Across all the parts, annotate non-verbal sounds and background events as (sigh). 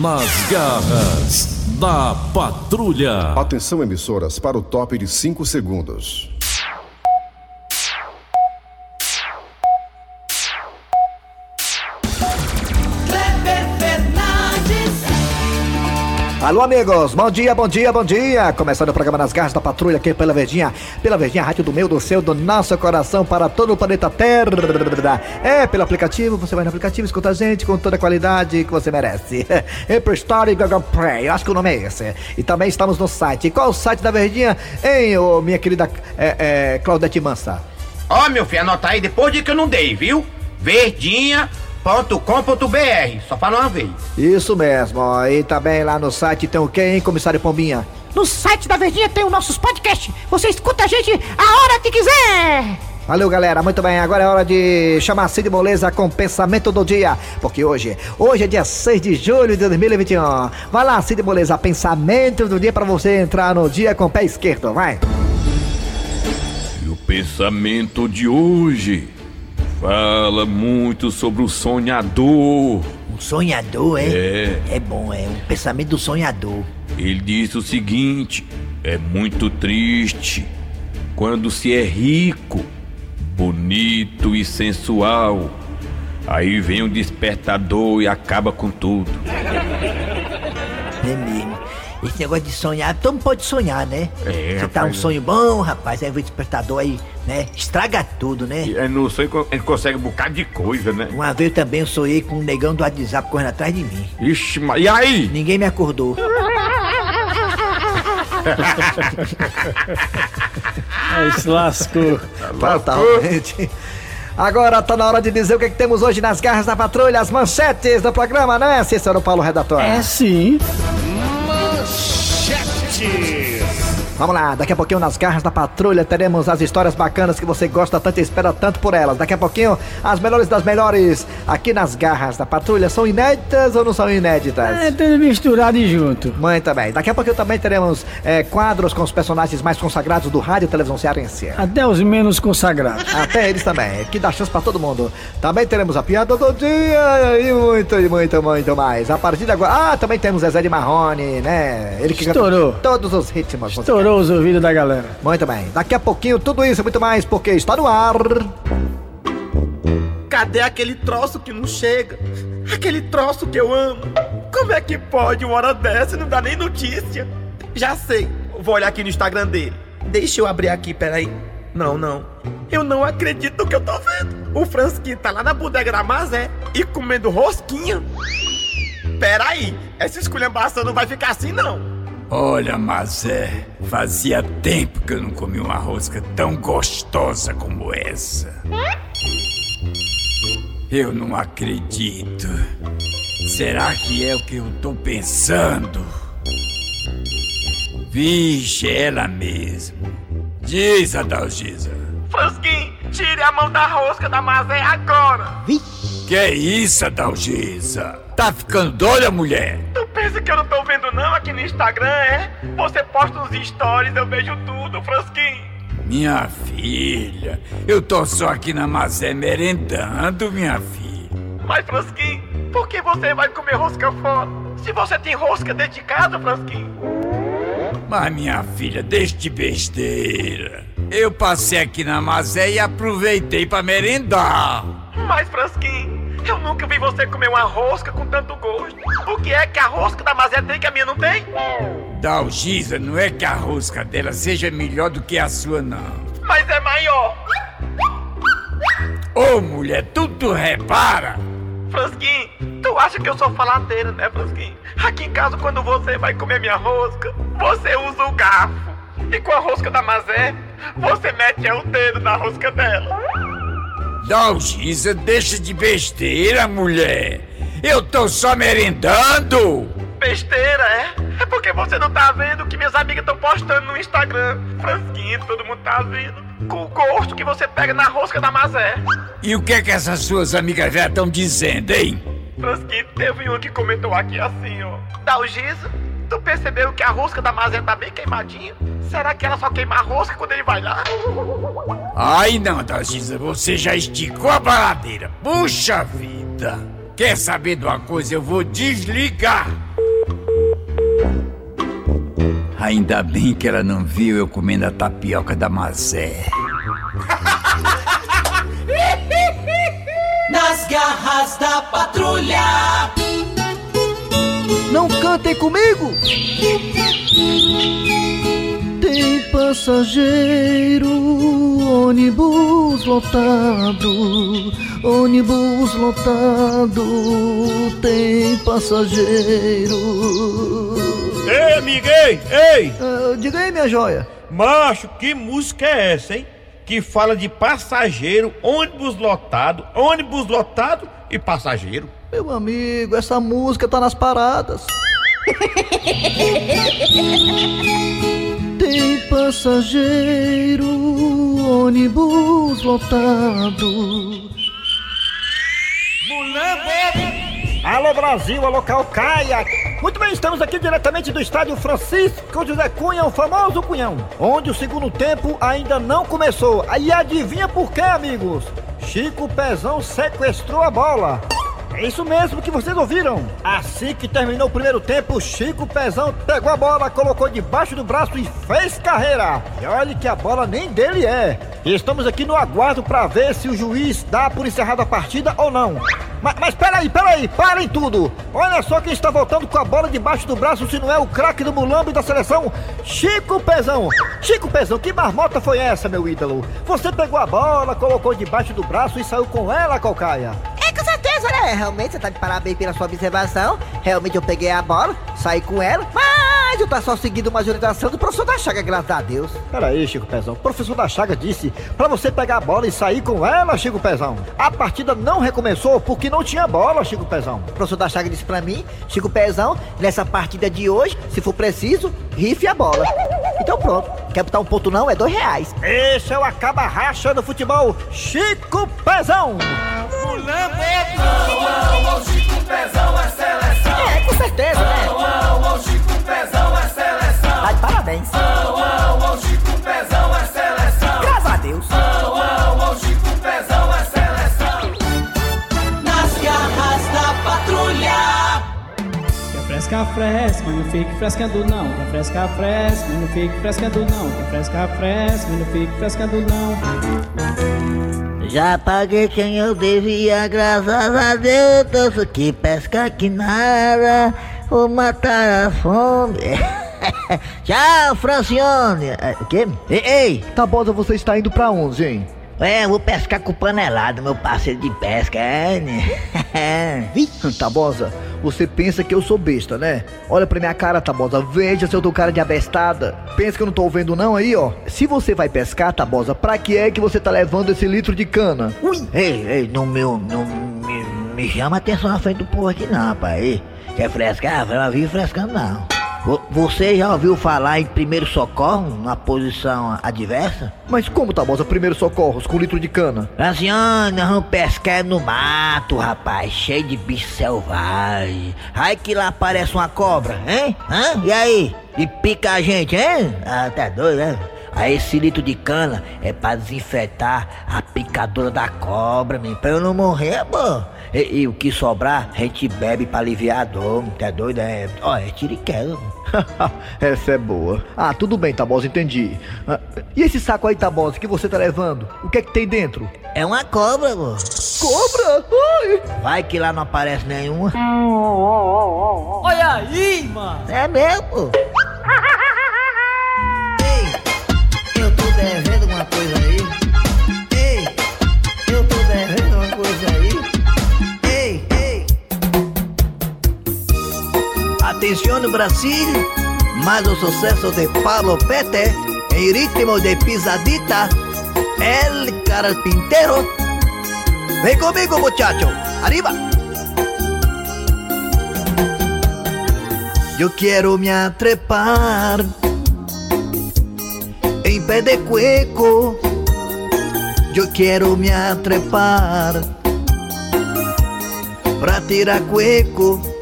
Nas garras da patrulha. Atenção, emissoras, para o top de 5 segundos. Alô, amigos, bom dia, bom dia, bom dia. Começando o programa Nas Garras da Patrulha aqui pela Verdinha, pela Verdinha, rádio do meu, do seu, do nosso coração para todo o planeta Terra. É, pelo aplicativo, você vai no aplicativo, escuta a gente com toda a qualidade que você merece. (laughs) Apple Store e Google Play, eu acho que o nome é esse. E também estamos no site. Qual o site da Verdinha, hein, ô, minha querida é, é, Claudete Mansa? Ó, meu filho, anota aí depois de que eu não dei, viu? Verdinha.com.br. Só fala uma vez. Isso mesmo, ó. E também lá no site tem o quê, hein, comissário Pombinha? No site da Verdinha tem os nossos podcasts. Você escuta a gente a hora que quiser. Valeu, galera. Muito bem. Agora é hora de chamar Cid Moleza com pensamento do dia. Porque hoje, hoje é dia 6 de julho de 2021. Vai lá, Cid Moleza, pensamento do dia para você entrar no dia com o pé esquerdo. Vai. E o pensamento de hoje fala muito sobre o sonhador. Um sonhador, é? É. É bom, é um pensamento do sonhador. Ele disse o seguinte: é muito triste quando se é rico, bonito e sensual. Aí vem um despertador e acaba com tudo. É mesmo. Esse negócio de sonhar, todo mundo pode sonhar, né? É, Você tá um rapaz. sonho bom, rapaz, aí vem o despertador aí, né? Estraga tudo, né? É no sonho a gente consegue um bocado de coisa, né? Uma vez também eu sonhei com um negão do WhatsApp correndo atrás de mim. Ixi, mas e aí? Ninguém me acordou. (laughs) (laughs) Aí se lascou. Totalmente. Agora tá na hora de dizer o que, que temos hoje nas garras da patrulha, as manchetes do programa, né, Cícero Paulo Redator? É sim. Vamos lá, daqui a pouquinho nas garras da patrulha teremos as histórias bacanas que você gosta tanto e espera tanto por elas. Daqui a pouquinho, as melhores das melhores aqui nas garras da patrulha. São inéditas ou não são inéditas? É tudo misturado e junto. Muito bem. Daqui a pouquinho também teremos é, quadros com os personagens mais consagrados do rádio e televisão cearense. Até os menos consagrados. Até eles também, que dá chance pra todo mundo. Também teremos a piada do dia e muito, e muito, muito mais. A partir de agora. Ah, também temos Zezé de Marrone, né? Ele que Estourou. todos os ritmos. musicais. Estourou os ouvidos da galera. Muito bem. Daqui a pouquinho, tudo isso e muito mais, porque está no ar. Cadê aquele troço que não chega? Aquele troço que eu amo. Como é que pode uma hora dessa e não dá nem notícia? Já sei, vou olhar aqui no Instagram dele. Deixa eu abrir aqui, peraí. Não, não. Eu não acredito no que eu tô vendo. O Fransquinho tá lá na bodega da Mazé e comendo rosquinha. Peraí, essa esculhambação não vai ficar assim não. Olha, Mazé, fazia tempo que eu não comi uma rosca tão gostosa como essa. Eu não acredito. Será que é o que eu tô pensando? Vixe, ela mesmo. Diz, Adalgisa. Fransquinho, tire a mão da rosca da Mazé agora. Que é isso, Adalgisa? Tá ficando doida, mulher? Tu pensa que eu não tô vendo não aqui no Instagram, é? Você posta uns stories, eu vejo tudo, Fransquinho. Minha filha, eu tô só aqui na Mazé merendando, minha filha. Mas, Fransquinho, por que você vai comer rosca fora? Se você tem rosca dentro de casa, Fransquinho. Mas minha filha, deixe de besteira. Eu passei aqui na Mazé e aproveitei pra merendar. Mas, Fransquinho, eu nunca vi você comer uma rosca com tanto gosto. O que é que a rosca da Mazé tem que a minha não tem? Dalgisa, não é que a rosca dela seja melhor do que a sua, não. Mas é maior. Ô mulher, tu, tu repara? Fransquinho, tu acha que eu sou faladeira, né, Fransquinho? Aqui em casa, quando você vai comer minha rosca, você usa o garfo. E com a rosca da Mazé, você mete o dedo na rosca dela. Dalgisa, deixa de besteira, mulher. Eu tô só merendando. Besteira, é? É porque você não tá vendo o que minhas amigas estão postando no Instagram. Fransquinho, todo mundo tá vendo. Com o gosto que você pega na rosca da Mazé. E o que é que essas suas amigas já estão dizendo, hein? Fransquinho, teve um que comentou aqui assim, ó. Dalgisa, tu percebeu que a rosca da Mazé tá bem queimadinha? Será que ela só queima a rosca quando ele vai lá? Ai não, Dalgisa, você já esticou a baladeira. Puxa vida. Quer saber de uma coisa? Eu vou desligar. Ainda bem que ela não viu eu comendo a tapioca da Mazé. Nas garras da patrulha. Não cantem comigo! Tem passageiro, ônibus lotado, ônibus lotado, tem passageiro. Ei, amiguei, ei! Ah, diga aí, minha joia. Macho, que música é essa, hein? Que fala de passageiro, ônibus lotado, ônibus lotado e passageiro. Meu amigo, essa música tá nas paradas. Tem passageiro, ônibus lotado. Alô Brasil, alô Calcaia. Muito bem, estamos aqui diretamente do estádio Francisco José Cunha, o famoso Cunhão, onde o segundo tempo ainda não começou. Aí adivinha por quê, amigos? Chico Pezão sequestrou a bola. É isso mesmo que vocês ouviram. Assim que terminou o primeiro tempo, Chico Pezão pegou a bola, colocou debaixo do braço e fez carreira. E olha que a bola nem dele é. Estamos aqui no aguardo para ver se o juiz dá por encerrada a partida ou não. Mas, mas peraí, peraí, parem tudo! Olha só quem está voltando com a bola debaixo do braço, se não é o craque do Mulambo e da seleção, Chico Pezão! Chico Pezão, que marmota foi essa, meu ídolo? Você pegou a bola, colocou debaixo do braço e saiu com ela, Calcaia? É? Realmente, você tá de parabéns pela sua observação. Realmente eu peguei a bola, saí com ela, mas eu tá só seguindo uma orientação do professor da Chaga, graças a Deus. Peraí, Chico Pezão. O professor da Chaga disse pra você pegar a bola e sair com ela, Chico Pezão. A partida não recomeçou porque não tinha bola, Chico Pezão. O professor da Chaga disse pra mim, Chico Pezão, nessa partida de hoje, se for preciso, rife a bola. Então pronto, quer botar um ponto não? É dois reais. Esse é o acaba racha do futebol, Chico Pezão. É, com certeza, né? Tá de parabéns. Graças a Deus. Nas garras da patrulha. Quer fresca, fresca, mas não fique frescando não. Quer fresca, fresca, mas não fique frescando não. Quer fresca, fresca, mas não fique frescando não. Já paguei quem eu devia, graças a Deus. Doce que pesca que nada, vou matar a fome. (laughs) Tchau, Francione. É, O quê? Ei, ei, Tabosa, você está indo pra onde, hein? É, eu vou pescar com panelada, meu parceiro de pesca, é, né? (laughs) Tabosa, você pensa que eu sou besta, né? Olha pra minha cara, Tabosa, veja se eu tô cara de abestada. Pensa que eu não tô vendo não aí, ó. Se você vai pescar, Tabosa, pra que é que você tá levando esse litro de cana? Ui, ei, ei, no meu, não me, me chama atenção na frente do povo aqui não, rapaz. Ei, Quer frescar? Vai lá vir frescando não. Vo- Você já ouviu falar em primeiro socorro na posição adversa? Mas como, Tabosa, primeiro socorros com litro de cana? Graciano, nós vamos pescar no mato, rapaz, cheio de bicho selvagem. Ai que lá aparece uma cobra, hein? Hã? E aí? E pica a gente, hein? Ah, tá doido, né? Aí esse litro de cana é pra desinfetar a picadura da cobra, menino, pra eu não morrer, pô. E, e o que sobrar, a gente bebe pra aliviar a dor, tá doido? É, ó, é tiro e queda, pô. Essa é boa. Ah, tudo bem, Tabosa, entendi. Ah, e esse saco aí, Tabosa, que você tá levando? O que é que tem dentro? É uma cobra, pô. Cobra? Ai! Vai que lá não aparece nenhuma. Olha aí, mano. É mesmo, Brasil, más o suceso de Pablo Pete en ritmo de pisadita, el carpintero. Ven conmigo muchacho, arriba. Yo quiero me atrepar en pé de cueco. Yo quiero me atrepar pra tirar cueco.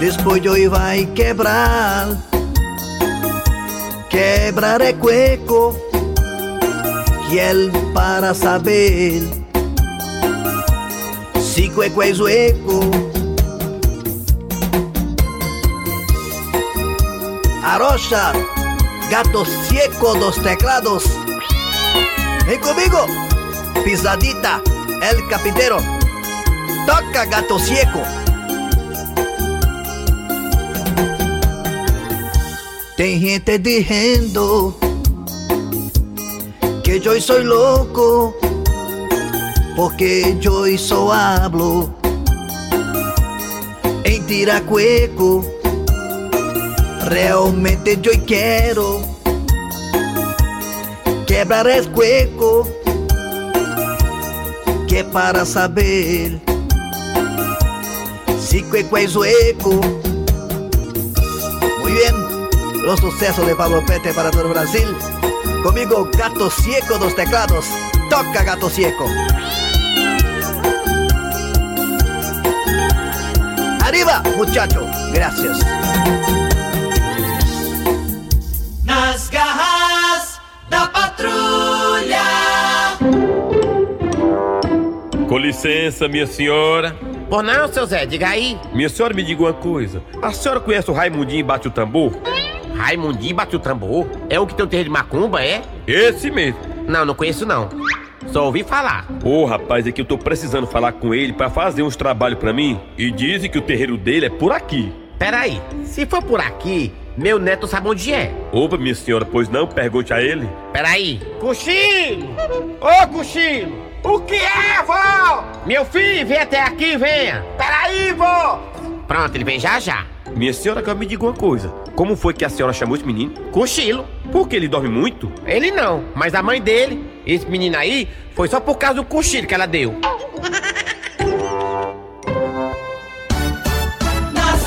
Después yo iba a quebrar, quebrar el cueco. Y él para saber Si cueco es hueco. Arocha, gato ciego dos teclados. Ven conmigo, pisadita, el capitero. Toca gato ciego. Tem gente dizendo que yo soy loco porque yo só hablo em tiracueco. Realmente yo quero quebrar el cueco que para saber si cueco es hueco. Los sucesos de Pablo Pete para todo Brasil. Conmigo, Gato Cieco dos teclados. Toca, Gato Cieco. Arriba, muchacho. Gracias. Nas garras da patrulha. Com licença, minha senhora. Por não, seu Zé, diga aí. Minha senhora, me diga uma coisa. A senhora conhece o Raimundinho Bate o Tambor? Raimundinho bate o tambor? É o que tem o terreiro de macumba, é? Esse mesmo. Não, não conheço não. Só ouvi falar. Ô, rapaz, é que eu tô precisando falar com ele pra fazer uns trabalhos pra mim. E dizem que o terreiro dele é por aqui. Peraí, se for por aqui, meu neto sabe onde é. Opa, minha senhora, pois não? Pergunte a ele. Peraí. Cochilo! Ô, Cochilo! O que é, vó? Meu filho, vem até aqui, venha. Peraí, vó. Pronto, ele vem já já. Minha senhora, agora me diga uma coisa. Como foi que a senhora chamou esse menino? Cochilo. Por que ele dorme muito? Ele não, mas a mãe dele, esse menino aí, foi só por causa do cochilo que ela deu. Nas.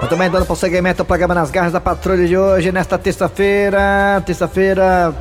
Muito bem, dando prosseguimento ao programa Nas Garras da Patrulha de hoje, nesta terça-feira. Terça-feira,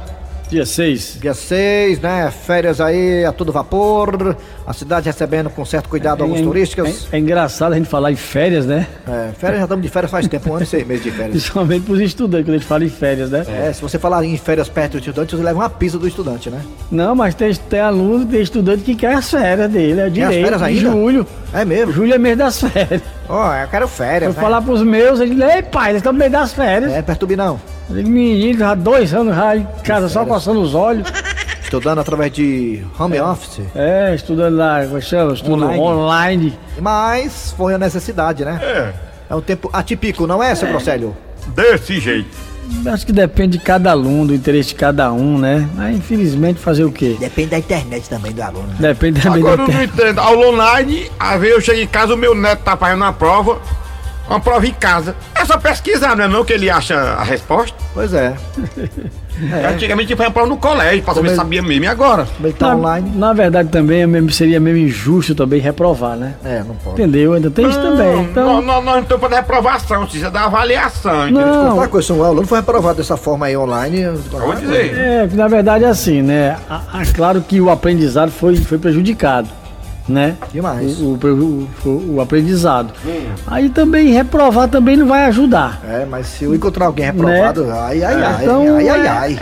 Dia 6. dia 6, né? Férias aí a todo vapor. A cidade recebendo com certo cuidado alguns turísticos. É, é engraçado a gente falar em férias, né? É, férias já estamos de férias faz tempo, um ano e seis meses de férias. (laughs) Principalmente pros estudantes, quando a gente fala em férias, né? É, se você falar em férias perto do estudante, você leva uma pizza do estudante, né? Não, mas tem, tem aluno, tem estudante que quer as férias dele, é as direito. férias ainda? Julho. É mesmo? Julho é mês das férias. Ó, eu quero férias. Eu falar pros meus, eles ei pai, eles estão no meio das férias. É, perturbe não. Menino, já há dois anos já em casa só coçando os olhos. Estudando através de home office. É, estudando lá, como chama? Estudo Online. online. Mas foi a necessidade, né? É. É um tempo atípico, não é, seu Procélio? Desse jeito. Acho que depende de cada aluno, do interesse de cada um, né? Mas infelizmente fazer o quê? Depende da internet também do aluno. Depende também Agora da eu não internet. entendo. Aula online, às vezes eu chego em casa, o meu neto tá fazendo uma prova. Uma prova em casa. É só pesquisar, não é não que ele acha a resposta? Pois é. (laughs) Antigamente fazia prova no colégio, pra saber se sabia mesmo. E agora? Também tá na, online. na verdade também é mesmo- seria mesmo injusto também reprovar, né? É, não pode. Entendeu? Ainda tem isso também. Então, Nós, nós, nós não estamos para reprovação, precisa da avaliação, entendeu? Não. Outra coisa, um aluno foi reprovado dessa forma aí online. Vou dizer. é, na verdade é assim, né? A- a- claro que o aprendizado foi, foi prejudicado, né? Demais. O, o, o- o aprendizado. Aí também reprovar também não vai ajudar. É, mas se eu encontrar alguém reprovado, Né? ai, ai, ai, Então, ai, ai, é- ai.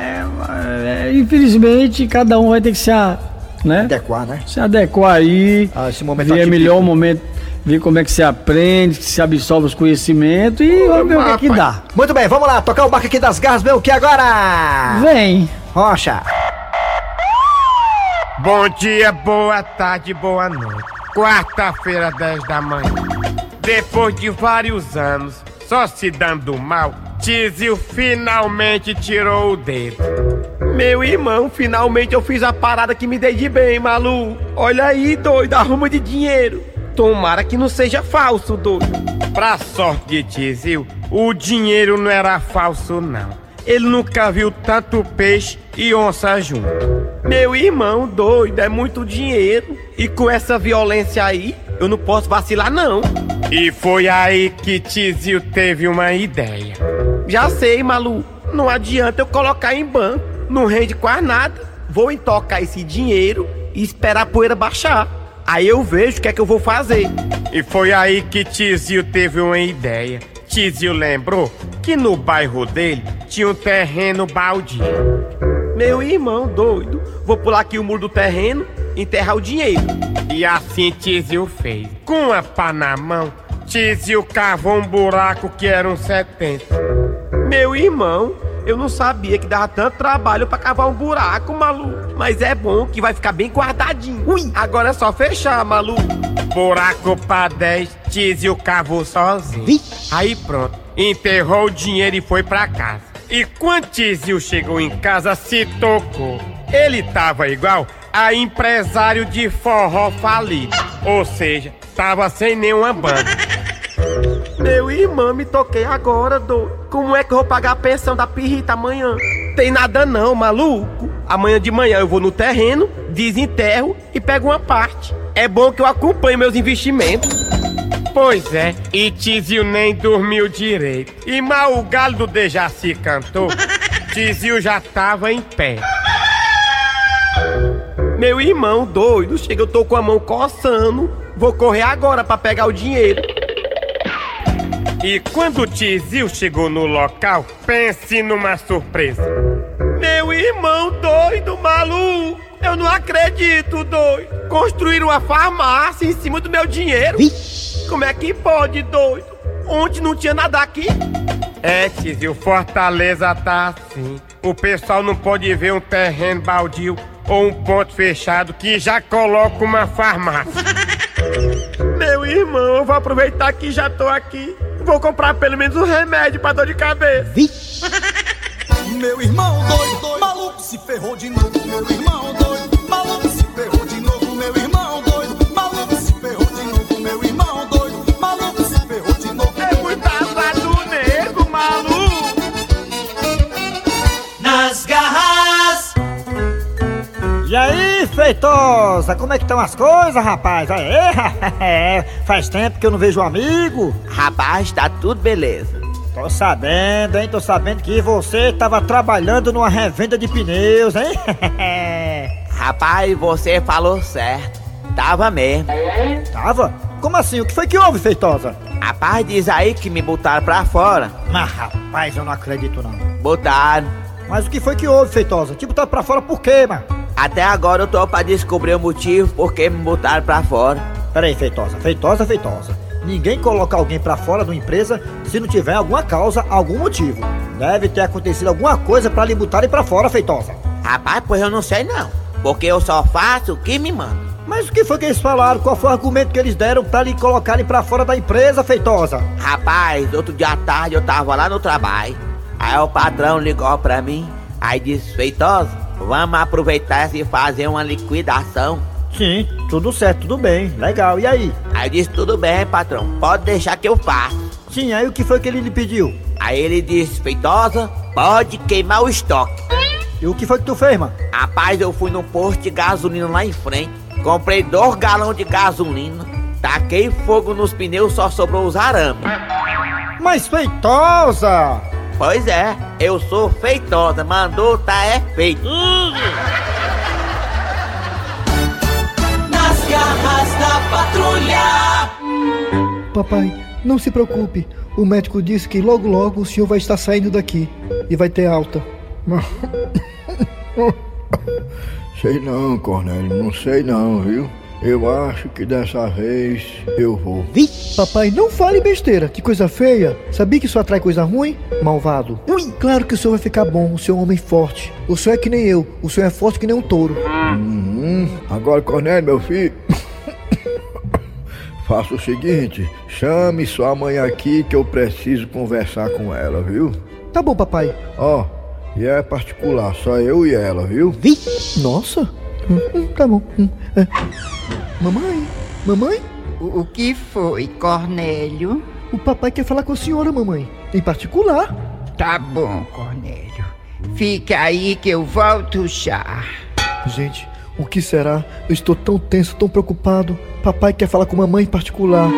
É, infelizmente, cada um vai ter que se, a- né? Adequar, né? se adequar aí, Ah, esse momento ver atípico. melhor o momento, ver como é que se aprende, que se absorve os conhecimentos e vamos ver o que, é que dá. Muito bem, vamos lá, tocar o barco aqui das garras, meu, o que agora? Vem! Rocha. Bom dia, boa tarde, boa noite. Quarta-feira, 10 da manhã. Depois de vários anos, só se dando mal, Tizio finalmente tirou o dedo. Meu irmão, finalmente eu fiz a parada que me dei de bem, maluco. Olha aí, doido, arruma de dinheiro. Tomara que não seja falso, doido. Pra sorte de Tizio, o dinheiro não era falso, não. Ele nunca viu tanto peixe e onça junto. Meu irmão, doido, é muito dinheiro. E com essa violência aí, eu não posso vacilar, não. E foi aí que Tizio teve uma ideia. Já sei, maluco. Não adianta eu colocar em banco. Não rende quase nada. Vou intocar esse dinheiro e esperar a poeira baixar. Aí eu vejo o que é que eu vou fazer. E foi aí que Tizio teve uma ideia. Tizio lembrou que no bairro dele tinha um terreno baldio. Meu irmão doido, vou pular aqui o muro do terreno enterrar o dinheiro. E assim Tizio fez. Com a pá na mão, Tizio cavou um buraco que era um 70. Meu irmão, eu não sabia que dava tanto trabalho pra cavar um buraco, maluco. Mas é bom que vai ficar bem guardadinho. Ui, agora é só fechar, maluco. Buraco pra 10, Tizio cavou sozinho. Aí pronto, enterrou o dinheiro e foi pra casa. E quando Tizio chegou em casa, se tocou. Ele tava igual a empresário de forró falido. Ou seja, tava sem nenhuma banda. Meu irmão, me toquei agora, do. Como é que eu vou pagar a pensão da pirrita amanhã? Tem nada não, maluco. Amanhã de manhã eu vou no terreno, desenterro e pego uma parte. É bom que eu acompanhe meus investimentos. Pois é, e Tizio nem dormiu direito. E mal o galo do Dejaci cantou, (laughs) Tizio já tava em pé. Meu irmão doido, chega, eu tô com a mão coçando. Vou correr agora pra pegar o dinheiro. E quando o Tizio chegou no local, pense numa surpresa. Meu irmão doido, maluco! Eu não acredito, doido! Construíram uma farmácia em cima do meu dinheiro! Como é que pode, doido? Onde não tinha nada aqui? É, Tizio, Fortaleza tá assim. O pessoal não pode ver um terreno baldio ou um ponto fechado que já coloca uma farmácia. (laughs) Meu irmão, eu vou aproveitar que já tô aqui. Vou comprar pelo menos um remédio pra dor de cabeça. Meu irmão doido, maluco se ferrou de novo. Meu irmão doido, feitosa, como é que estão as coisas, rapaz? Aê, (laughs) faz tempo que eu não vejo um amigo. Rapaz, tá tudo beleza. Tô sabendo, hein? Tô sabendo que você tava trabalhando numa revenda de pneus, hein? (laughs) Rapaz, você falou certo. Tava mesmo. Tava? Como assim? O que foi que houve, feitosa? Rapaz, diz aí que me botaram pra fora. Mas, rapaz, eu não acredito não. Botaram. Mas o que foi que houve, feitosa? Te botaram pra fora por quê, mano? Até agora eu tô pra descobrir o motivo por que me botaram pra fora. Peraí, feitosa, feitosa, feitosa. Ninguém coloca alguém pra fora de uma empresa se não tiver alguma causa, algum motivo. Deve ter acontecido alguma coisa pra lhe botarem pra fora, feitosa. Rapaz, pois eu não sei não. Porque eu só faço o que me manda. Mas o que foi que eles falaram? Qual foi o argumento que eles deram pra lhe colocarem pra fora da empresa, feitosa? Rapaz, outro dia à tarde eu tava lá no trabalho. Aí o patrão ligou pra mim. Aí disse, feitosa, vamos aproveitar e fazer uma liquidação. Sim, tudo certo, tudo bem, legal. E aí? Aí eu disse, tudo bem, patrão, pode deixar que eu faço. Sim, aí o que foi que ele lhe pediu? Aí ele disse, feitosa, pode queimar o estoque. E o que foi que tu fez, mano? Rapaz, eu fui no posto de gasolina lá em frente, comprei dois galões de gasolina, taquei fogo nos pneus, só sobrou os arames. Mas feitosa! Pois é, eu sou feitosa, mandou, tá é feito. Nas garras da patrulha. Papai, não se preocupe. O médico disse que logo logo o senhor vai estar saindo daqui e vai ter alta. (laughs) Sei não, Cornélio, não sei não, viu? Eu acho que dessa vez eu vou. Papai, não fale besteira. Que coisa feia. Sabia que isso atrai coisa ruim? Malvado. Ui, claro que o senhor vai ficar bom. O senhor é um homem forte. O senhor é que nem eu. O senhor é forte que nem um touro. Uhum. Agora, Cornélio, meu filho. (coughs) Faça o seguinte, chame sua mãe aqui que eu preciso conversar com ela, viu? Tá bom, papai. Ó, e é particular, só eu e ela, viu? Nossa. Hum, hum, tá bom. Hum, é. Mamãe? Mamãe? O, o que foi, Cornélio? O papai quer falar com a senhora, mamãe. Em particular. Tá bom, Cornélio. Fica aí que eu volto já. Gente, o que será? Eu estou tão tenso, tão preocupado. Papai quer falar com mamãe em particular.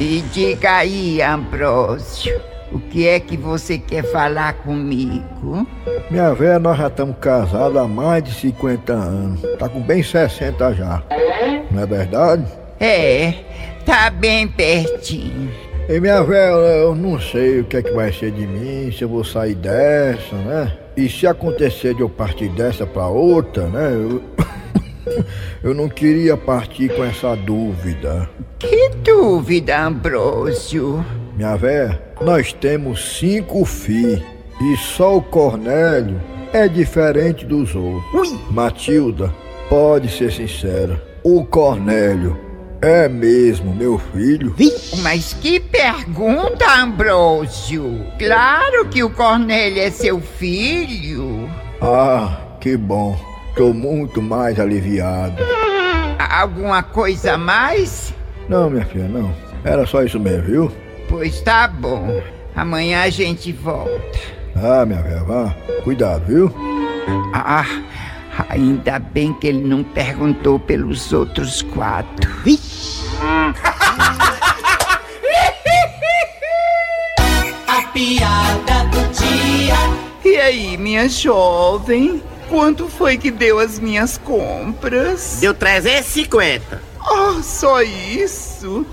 E diga aí, Ambrósio, o que é que você quer falar comigo? Minha velha, nós já estamos casados há mais de 50 anos. Tá com bem 60 já. Não é verdade? É, tá bem pertinho. E minha velha, eu não sei o que é que vai ser de mim, se eu vou sair dessa, né? E se acontecer de eu partir dessa pra outra, né? Eu... (coughs) Eu não queria partir com essa dúvida. Que dúvida, Ambrósio? Minha véia, nós temos cinco filhos e só o Cornélio é diferente dos outros. Matilda, pode ser sincera. O Cornélio é mesmo meu filho? Mas que pergunta, Ambrósio! Claro que o Cornélio é seu filho. Ah, que bom. Tô muito mais aliviado. Alguma coisa a mais? Não, minha filha, não. Era só isso mesmo, viu? Pois tá bom. Amanhã a gente volta. Ah, minha velha, vá. Cuidado, viu? Ah, ainda bem que ele não perguntou pelos outros quatro. (laughs) A piada do dia. E aí, minha jovem? Quanto foi que deu as minhas compras? Deu 350. Oh, só isso?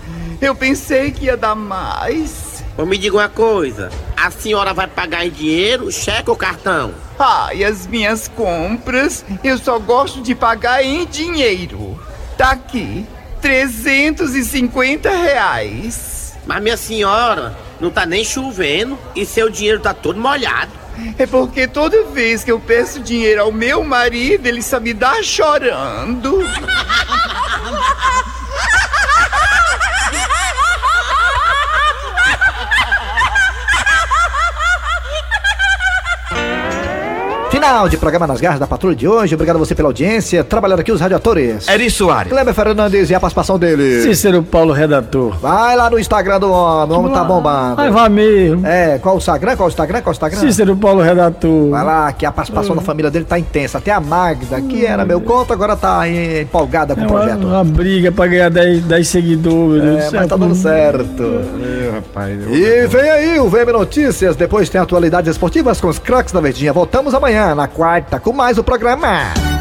Eu pensei que ia dar mais. Ô, me diga uma coisa. A senhora vai pagar em dinheiro, cheque ou cartão? Ai, as minhas compras, eu só gosto de pagar em dinheiro. Tá aqui, 350 reais. Mas minha senhora, não tá nem chovendo e seu dinheiro tá todo molhado. É porque toda vez que eu peço dinheiro ao meu marido, ele só me dá chorando. (laughs) Final de programa nas garras da patrulha de hoje. Obrigado a você pela audiência. Trabalhando aqui os radiadores. Eri Soares. Kleber Fernandes e a participação dele. Cícero Paulo, redator. Vai lá no Instagram do homem, o homem tá bombando. Vai, vai mesmo. É, qual o Instagram? Qual o Instagram? Qual o Instagram? Cícero Paulo, redator. Vai lá, que a participação da família dele tá intensa. Até a Magda, que era meu conto, agora tá em- empolgada com É o projeto. uma briga pra ganhar 10, 10 seguidores. É, mas tá dando certo. rapaz. E vem aí o VM Notícias, depois tem atualidades esportivas com os craques da Verdinha. Voltamos amanhã, na quarta, com mais o programa.